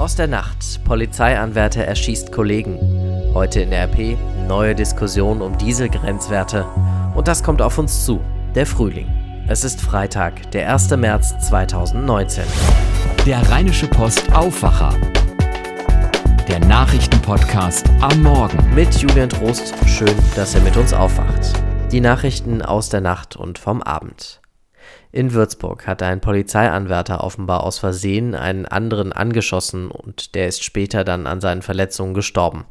Aus der Nacht. Polizeianwärter erschießt Kollegen. Heute in der RP neue Diskussion um Dieselgrenzwerte. Und das kommt auf uns zu. Der Frühling. Es ist Freitag, der 1. März 2019. Der Rheinische Post Aufwacher. Der Nachrichtenpodcast am Morgen. Mit Julian Trost. Schön, dass ihr mit uns aufwacht. Die Nachrichten aus der Nacht und vom Abend. In Würzburg hat ein Polizeianwärter offenbar aus Versehen einen anderen angeschossen und der ist später dann an seinen Verletzungen gestorben.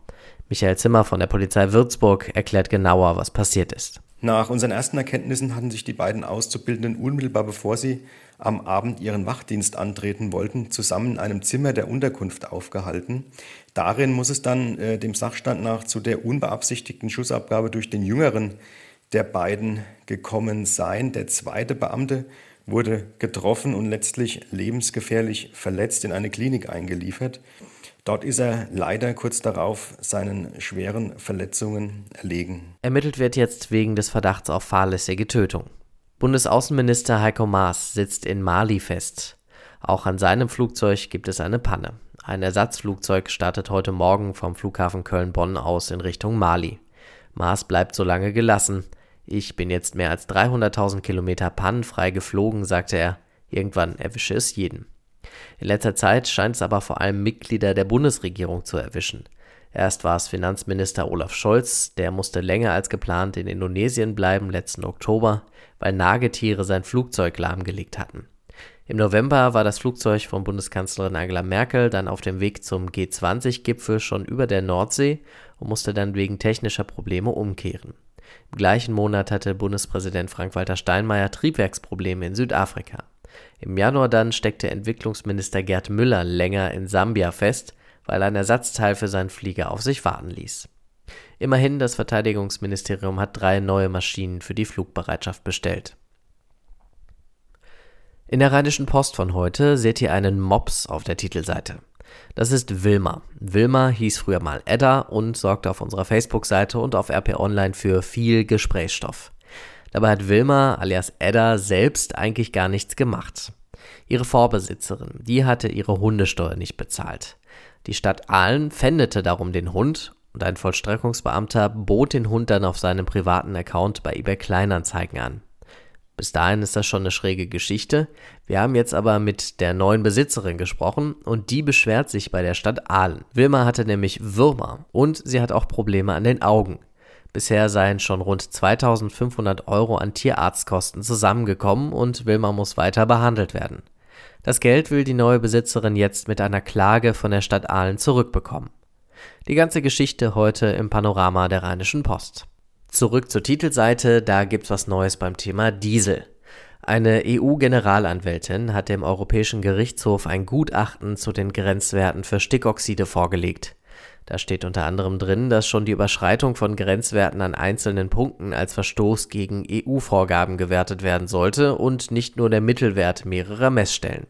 Michael Zimmer von der Polizei Würzburg erklärt genauer, was passiert ist. Nach unseren ersten Erkenntnissen hatten sich die beiden Auszubildenden unmittelbar bevor sie am Abend ihren Wachdienst antreten wollten, zusammen in einem Zimmer der Unterkunft aufgehalten. Darin muss es dann äh, dem Sachstand nach zu der unbeabsichtigten Schussabgabe durch den Jüngeren der beiden gekommen sein. Der zweite Beamte wurde getroffen und letztlich lebensgefährlich verletzt in eine Klinik eingeliefert. Dort ist er leider kurz darauf seinen schweren Verletzungen erlegen. Ermittelt wird jetzt wegen des Verdachts auf fahrlässige Tötung. Bundesaußenminister Heiko Maas sitzt in Mali fest. Auch an seinem Flugzeug gibt es eine Panne. Ein Ersatzflugzeug startet heute Morgen vom Flughafen Köln-Bonn aus in Richtung Mali. Maas bleibt so lange gelassen. Ich bin jetzt mehr als 300.000 Kilometer pannenfrei geflogen, sagte er. Irgendwann erwische es jeden. In letzter Zeit scheint es aber vor allem Mitglieder der Bundesregierung zu erwischen. Erst war es Finanzminister Olaf Scholz, der musste länger als geplant in Indonesien bleiben letzten Oktober, weil Nagetiere sein Flugzeug lahmgelegt hatten. Im November war das Flugzeug von Bundeskanzlerin Angela Merkel dann auf dem Weg zum G20-Gipfel schon über der Nordsee und musste dann wegen technischer Probleme umkehren. Im gleichen Monat hatte Bundespräsident Frank-Walter Steinmeier Triebwerksprobleme in Südafrika. Im Januar dann steckte Entwicklungsminister Gerd Müller länger in Sambia fest, weil ein Ersatzteil für seinen Flieger auf sich warten ließ. Immerhin, das Verteidigungsministerium hat drei neue Maschinen für die Flugbereitschaft bestellt. In der Rheinischen Post von heute seht ihr einen Mops auf der Titelseite. Das ist Wilma. Wilma hieß früher mal Edda und sorgte auf unserer Facebook-Seite und auf RP Online für viel Gesprächsstoff. Dabei hat Wilma alias Edda selbst eigentlich gar nichts gemacht. Ihre Vorbesitzerin, die hatte ihre Hundesteuer nicht bezahlt. Die Stadt Aalen pfändete darum den Hund und ein Vollstreckungsbeamter bot den Hund dann auf seinem privaten Account bei eBay Kleinanzeigen an. Bis dahin ist das schon eine schräge Geschichte. Wir haben jetzt aber mit der neuen Besitzerin gesprochen und die beschwert sich bei der Stadt Aalen. Wilma hatte nämlich Würmer und sie hat auch Probleme an den Augen. Bisher seien schon rund 2500 Euro an Tierarztkosten zusammengekommen und Wilma muss weiter behandelt werden. Das Geld will die neue Besitzerin jetzt mit einer Klage von der Stadt Aalen zurückbekommen. Die ganze Geschichte heute im Panorama der Rheinischen Post. Zurück zur Titelseite, da gibt's was Neues beim Thema Diesel. Eine EU-Generalanwältin hat dem Europäischen Gerichtshof ein Gutachten zu den Grenzwerten für Stickoxide vorgelegt. Da steht unter anderem drin, dass schon die Überschreitung von Grenzwerten an einzelnen Punkten als Verstoß gegen EU-Vorgaben gewertet werden sollte und nicht nur der Mittelwert mehrerer Messstellen.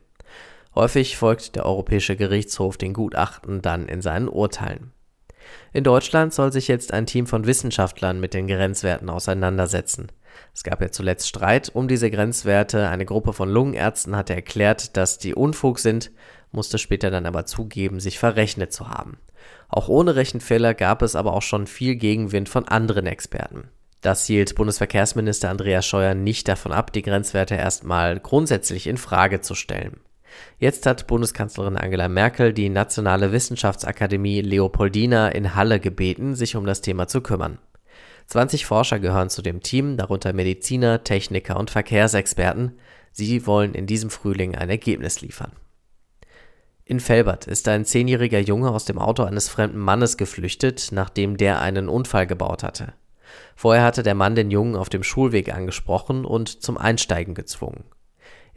Häufig folgt der Europäische Gerichtshof den Gutachten dann in seinen Urteilen. In Deutschland soll sich jetzt ein Team von Wissenschaftlern mit den Grenzwerten auseinandersetzen. Es gab ja zuletzt Streit um diese Grenzwerte. Eine Gruppe von Lungenärzten hatte erklärt, dass die Unfug sind, musste später dann aber zugeben, sich verrechnet zu haben. Auch ohne Rechenfehler gab es aber auch schon viel Gegenwind von anderen Experten. Das hielt Bundesverkehrsminister Andreas Scheuer nicht davon ab, die Grenzwerte erstmal grundsätzlich in Frage zu stellen. Jetzt hat Bundeskanzlerin Angela Merkel die Nationale Wissenschaftsakademie Leopoldina in Halle gebeten, sich um das Thema zu kümmern. 20 Forscher gehören zu dem Team, darunter Mediziner, Techniker und Verkehrsexperten. Sie wollen in diesem Frühling ein Ergebnis liefern. In Felbert ist ein zehnjähriger Junge aus dem Auto eines fremden Mannes geflüchtet, nachdem der einen Unfall gebaut hatte. Vorher hatte der Mann den Jungen auf dem Schulweg angesprochen und zum Einsteigen gezwungen.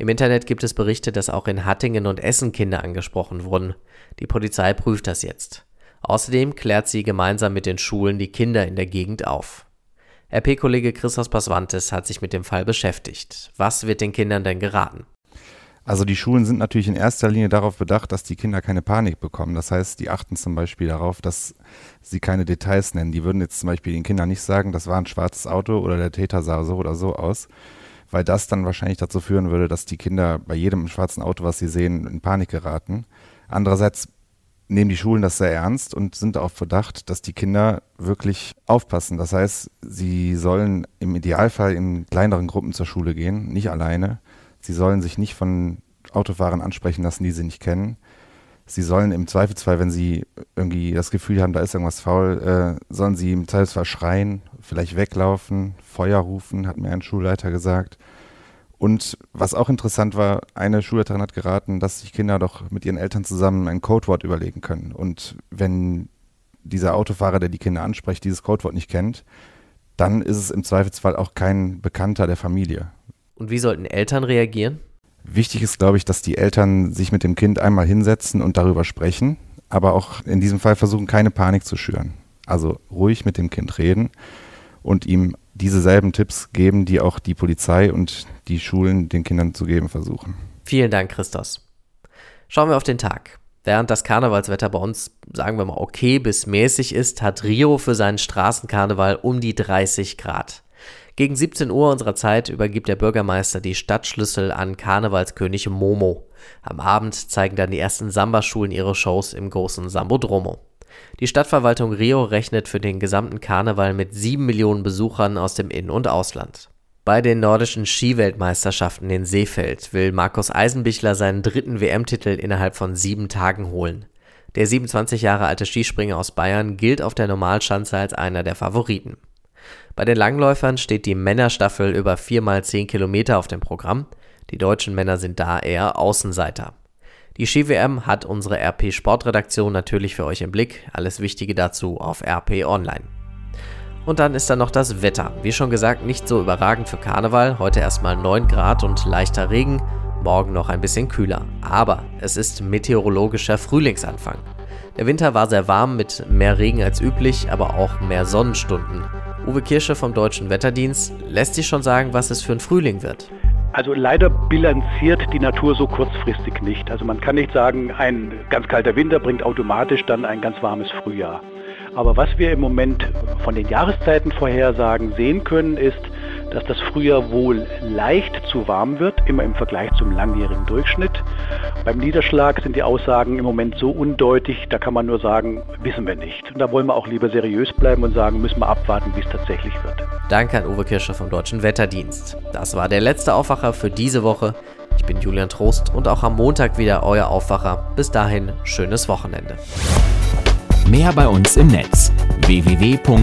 Im Internet gibt es Berichte, dass auch in Hattingen und Essen Kinder angesprochen wurden. Die Polizei prüft das jetzt. Außerdem klärt sie gemeinsam mit den Schulen die Kinder in der Gegend auf. RP-Kollege Christos Pasvantes hat sich mit dem Fall beschäftigt. Was wird den Kindern denn geraten? Also die Schulen sind natürlich in erster Linie darauf bedacht, dass die Kinder keine Panik bekommen. Das heißt, die achten zum Beispiel darauf, dass sie keine Details nennen. Die würden jetzt zum Beispiel den Kindern nicht sagen, das war ein schwarzes Auto oder der Täter sah so oder so aus, weil das dann wahrscheinlich dazu führen würde, dass die Kinder bei jedem schwarzen Auto, was sie sehen, in Panik geraten. Andererseits nehmen die Schulen das sehr ernst und sind auf Verdacht, dass die Kinder wirklich aufpassen. Das heißt, sie sollen im Idealfall in kleineren Gruppen zur Schule gehen, nicht alleine. Sie sollen sich nicht von Autofahrern ansprechen lassen, die sie nicht kennen. Sie sollen im Zweifelsfall, wenn sie irgendwie das Gefühl haben, da ist irgendwas faul, äh, sollen sie im Zweifelsfall schreien, vielleicht weglaufen, Feuer rufen, hat mir ein Schulleiter gesagt. Und was auch interessant war, eine Schulleiterin hat geraten, dass sich Kinder doch mit ihren Eltern zusammen ein Codewort überlegen können. Und wenn dieser Autofahrer, der die Kinder anspricht, dieses Codewort nicht kennt, dann ist es im Zweifelsfall auch kein Bekannter der Familie. Und wie sollten Eltern reagieren? Wichtig ist, glaube ich, dass die Eltern sich mit dem Kind einmal hinsetzen und darüber sprechen, aber auch in diesem Fall versuchen, keine Panik zu schüren. Also ruhig mit dem Kind reden und ihm diese selben Tipps geben, die auch die Polizei und die Schulen den Kindern zu geben versuchen. Vielen Dank, Christos. Schauen wir auf den Tag. Während das Karnevalswetter bei uns, sagen wir mal, okay bis mäßig ist, hat Rio für seinen Straßenkarneval um die 30 Grad. Gegen 17 Uhr unserer Zeit übergibt der Bürgermeister die Stadtschlüssel an Karnevalskönig Momo. Am Abend zeigen dann die ersten Samba-Schulen ihre Shows im großen Sambodromo. Die Stadtverwaltung Rio rechnet für den gesamten Karneval mit 7 Millionen Besuchern aus dem In- und Ausland. Bei den nordischen Skiweltmeisterschaften in Seefeld will Markus Eisenbichler seinen dritten WM-Titel innerhalb von sieben Tagen holen. Der 27 Jahre alte Skispringer aus Bayern gilt auf der Normalschanze als einer der Favoriten. Bei den Langläufern steht die Männerstaffel über 4 mal 10 Kilometer auf dem Programm. Die deutschen Männer sind da eher Außenseiter. Die Ski-WM hat unsere RP Sportredaktion natürlich für euch im Blick. Alles Wichtige dazu auf RP Online. Und dann ist da noch das Wetter. Wie schon gesagt, nicht so überragend für Karneval. Heute erstmal 9 Grad und leichter Regen. Morgen noch ein bisschen kühler. Aber es ist meteorologischer Frühlingsanfang. Der Winter war sehr warm mit mehr Regen als üblich, aber auch mehr Sonnenstunden. Uwe Kirsche vom Deutschen Wetterdienst lässt sich schon sagen, was es für ein Frühling wird. Also leider bilanziert die Natur so kurzfristig nicht. Also man kann nicht sagen, ein ganz kalter Winter bringt automatisch dann ein ganz warmes Frühjahr. Aber was wir im Moment von den Jahreszeitenvorhersagen sehen können, ist, dass das Frühjahr wohl leicht zu warm wird, immer im Vergleich zum langjährigen Durchschnitt. Beim Niederschlag sind die Aussagen im Moment so undeutig, da kann man nur sagen, wissen wir nicht. Und da wollen wir auch lieber seriös bleiben und sagen, müssen wir abwarten, wie es tatsächlich wird. Danke an Uwe Kirscher vom Deutschen Wetterdienst. Das war der letzte Aufwacher für diese Woche. Ich bin Julian Trost und auch am Montag wieder euer Aufwacher. Bis dahin, schönes Wochenende. Mehr bei uns im Netz www.rp-online.de